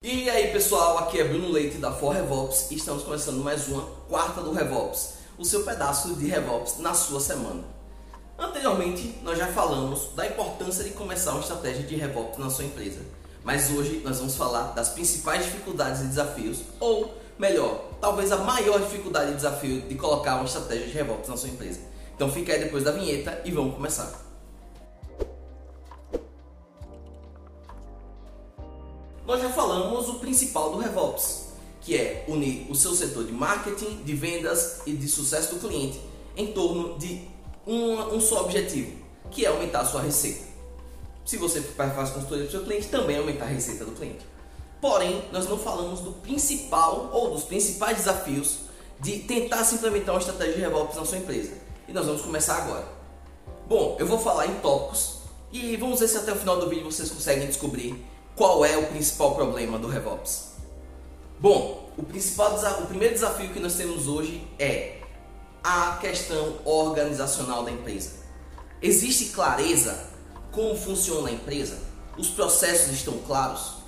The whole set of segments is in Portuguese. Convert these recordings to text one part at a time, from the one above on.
E aí pessoal, aqui é Bruno Leite da For RevOps e estamos começando mais uma quarta do RevOps, o seu pedaço de RevOps na sua semana. Anteriormente, nós já falamos da importância de começar uma estratégia de RevOps na sua empresa, mas hoje nós vamos falar das principais dificuldades e desafios, ou melhor, talvez a maior dificuldade e desafio de colocar uma estratégia de RevOps na sua empresa. Então fica aí depois da vinheta e vamos começar. Nós já falamos o principal do RevOps, que é unir o seu setor de marketing, de vendas e de sucesso do cliente em torno de um, um só objetivo, que é aumentar a sua receita. Se você faz consultoria do seu cliente, também aumentar a receita do cliente. Porém, nós não falamos do principal ou dos principais desafios de tentar se implementar uma estratégia de RevOps na sua empresa. E nós vamos começar agora. Bom, eu vou falar em tópicos e vamos ver se até o final do vídeo vocês conseguem descobrir qual é o principal problema do RevOps? Bom, o, principal, o primeiro desafio que nós temos hoje é a questão organizacional da empresa. Existe clareza como funciona a empresa? Os processos estão claros?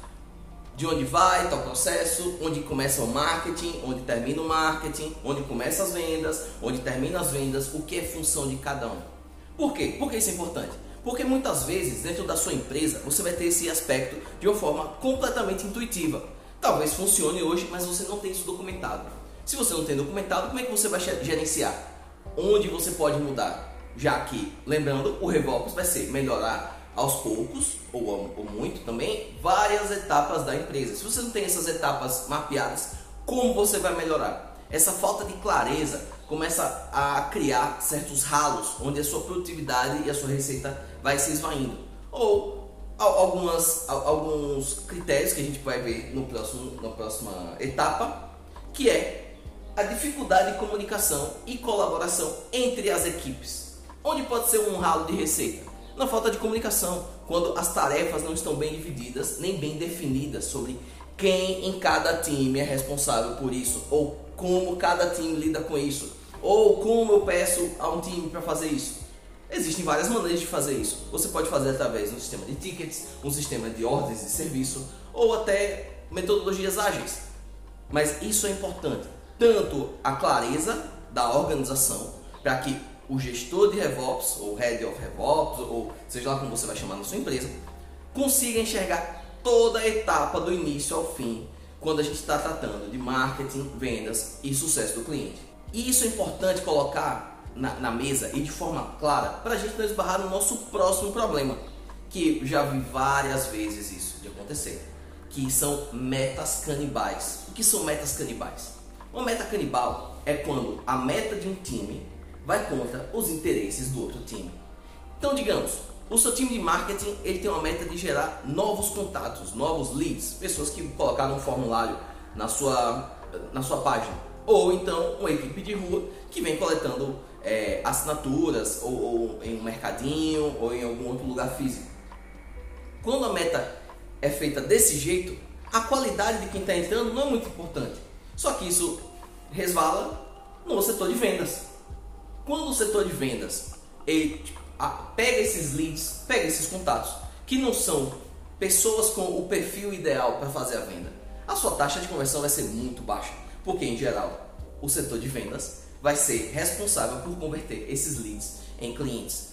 De onde vai tal processo, onde começa o marketing, onde termina o marketing, onde começa as vendas, onde termina as vendas, o que é função de cada um. Por quê? Por que isso é importante? Porque muitas vezes, dentro da sua empresa, você vai ter esse aspecto de uma forma completamente intuitiva. Talvez funcione hoje, mas você não tem isso documentado. Se você não tem documentado, como é que você vai gerenciar? Onde você pode mudar? Já que, lembrando, o RevOps vai ser melhorar aos poucos, ou, ou muito também, várias etapas da empresa. Se você não tem essas etapas mapeadas, como você vai melhorar? Essa falta de clareza começa a criar certos ralos onde a sua produtividade e a sua receita vai se esvaindo. Ou algumas, alguns critérios que a gente vai ver no próximo, na próxima etapa, que é a dificuldade de comunicação e colaboração entre as equipes. Onde pode ser um ralo de receita? Na falta de comunicação, quando as tarefas não estão bem divididas nem bem definidas sobre quem em cada time é responsável por isso ou como cada time lida com isso ou como eu peço a um time para fazer isso? Existem várias maneiras de fazer isso. Você pode fazer através de um sistema de tickets, um sistema de ordens de serviço ou até metodologias ágeis. Mas isso é importante, tanto a clareza da organização para que o gestor de RevOps ou Head of RevOps ou seja lá como você vai chamar na sua empresa consiga enxergar toda a etapa do início ao fim quando a gente está tratando de marketing, vendas e sucesso do cliente. E isso é importante colocar na, na mesa e de forma clara para a gente não esbarrar no nosso próximo problema, que já vi várias vezes isso de acontecer, que são metas canibais. O que são metas canibais? Uma meta canibal é quando a meta de um time vai contra os interesses do outro time. Então, digamos, o seu time de marketing ele tem uma meta de gerar novos contatos, novos leads, pessoas que colocaram um formulário na sua, na sua página ou então uma equipe de rua que vem coletando é, assinaturas ou, ou, em um mercadinho ou em algum outro lugar físico. Quando a meta é feita desse jeito, a qualidade de quem está entrando não é muito importante. Só que isso resvala no setor de vendas. Quando o setor de vendas ele pega esses leads, pega esses contatos que não são pessoas com o perfil ideal para fazer a venda, a sua taxa de conversão vai ser muito baixa. Porque, em geral, o setor de vendas vai ser responsável por converter esses leads em clientes.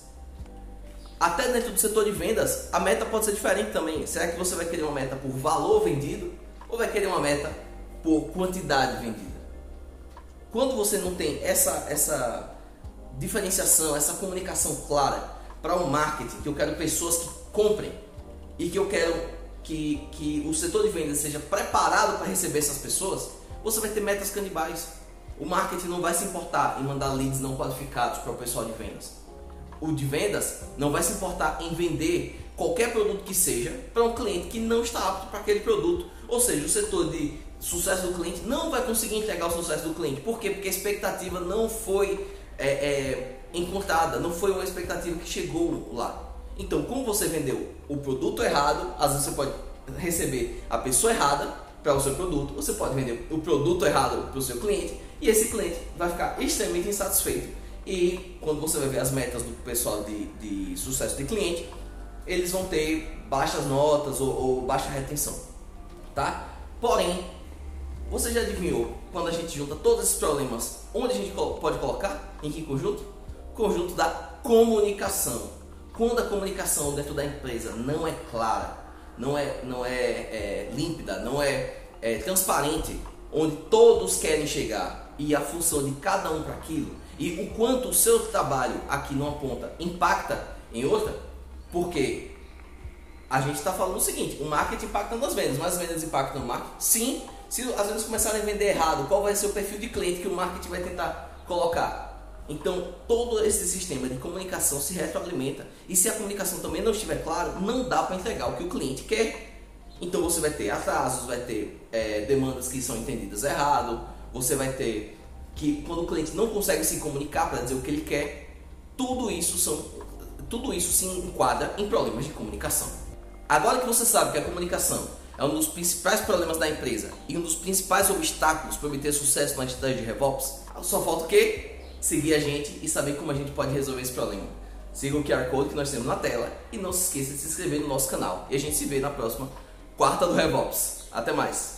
Até dentro do setor de vendas, a meta pode ser diferente também. Será que você vai querer uma meta por valor vendido ou vai querer uma meta por quantidade vendida? Quando você não tem essa, essa diferenciação, essa comunicação clara para o um marketing, que eu quero pessoas que comprem e que eu quero que, que o setor de vendas seja preparado para receber essas pessoas, você vai ter metas canibais. O marketing não vai se importar em mandar leads não qualificados para o pessoal de vendas. O de vendas não vai se importar em vender qualquer produto que seja para um cliente que não está apto para aquele produto. Ou seja, o setor de sucesso do cliente não vai conseguir entregar o sucesso do cliente. Por quê? Porque a expectativa não foi é, é, encontrada, não foi uma expectativa que chegou lá. Então, como você vendeu o produto errado, às vezes você pode receber a pessoa errada para o seu produto, você pode vender o produto errado para o seu cliente e esse cliente vai ficar extremamente insatisfeito. E quando você vai ver as metas do pessoal de, de sucesso de cliente, eles vão ter baixas notas ou, ou baixa retenção. tá? Porém, você já adivinhou quando a gente junta todos esses problemas, onde a gente pode colocar? Em que conjunto? Conjunto da comunicação. Quando a comunicação dentro da empresa não é clara, não é, não é, é límpida, não é, é transparente, onde todos querem chegar e a função de cada um para aquilo, e o quanto o seu trabalho aqui numa ponta impacta em outra, porque a gente está falando o seguinte: o marketing impacta nas vendas, mas as vendas impactam no marketing? Sim. Se as vendas começarem a vender errado, qual vai ser o perfil de cliente que o marketing vai tentar colocar? Então, todo esse sistema de comunicação se retroalimenta. E se a comunicação também não estiver clara, não dá para entregar o que o cliente quer. Então, você vai ter atrasos, vai ter é, demandas que são entendidas errado, você vai ter que quando o cliente não consegue se comunicar para dizer o que ele quer, tudo isso são tudo isso se enquadra em problemas de comunicação. Agora que você sabe que a comunicação é um dos principais problemas da empresa e um dos principais obstáculos para obter sucesso na estratégia de RevOps, só falta o quê? Seguir a gente e saber como a gente pode resolver esse problema. Siga o QR Code que nós temos na tela e não se esqueça de se inscrever no nosso canal. E a gente se vê na próxima quarta do RevOps. Até mais!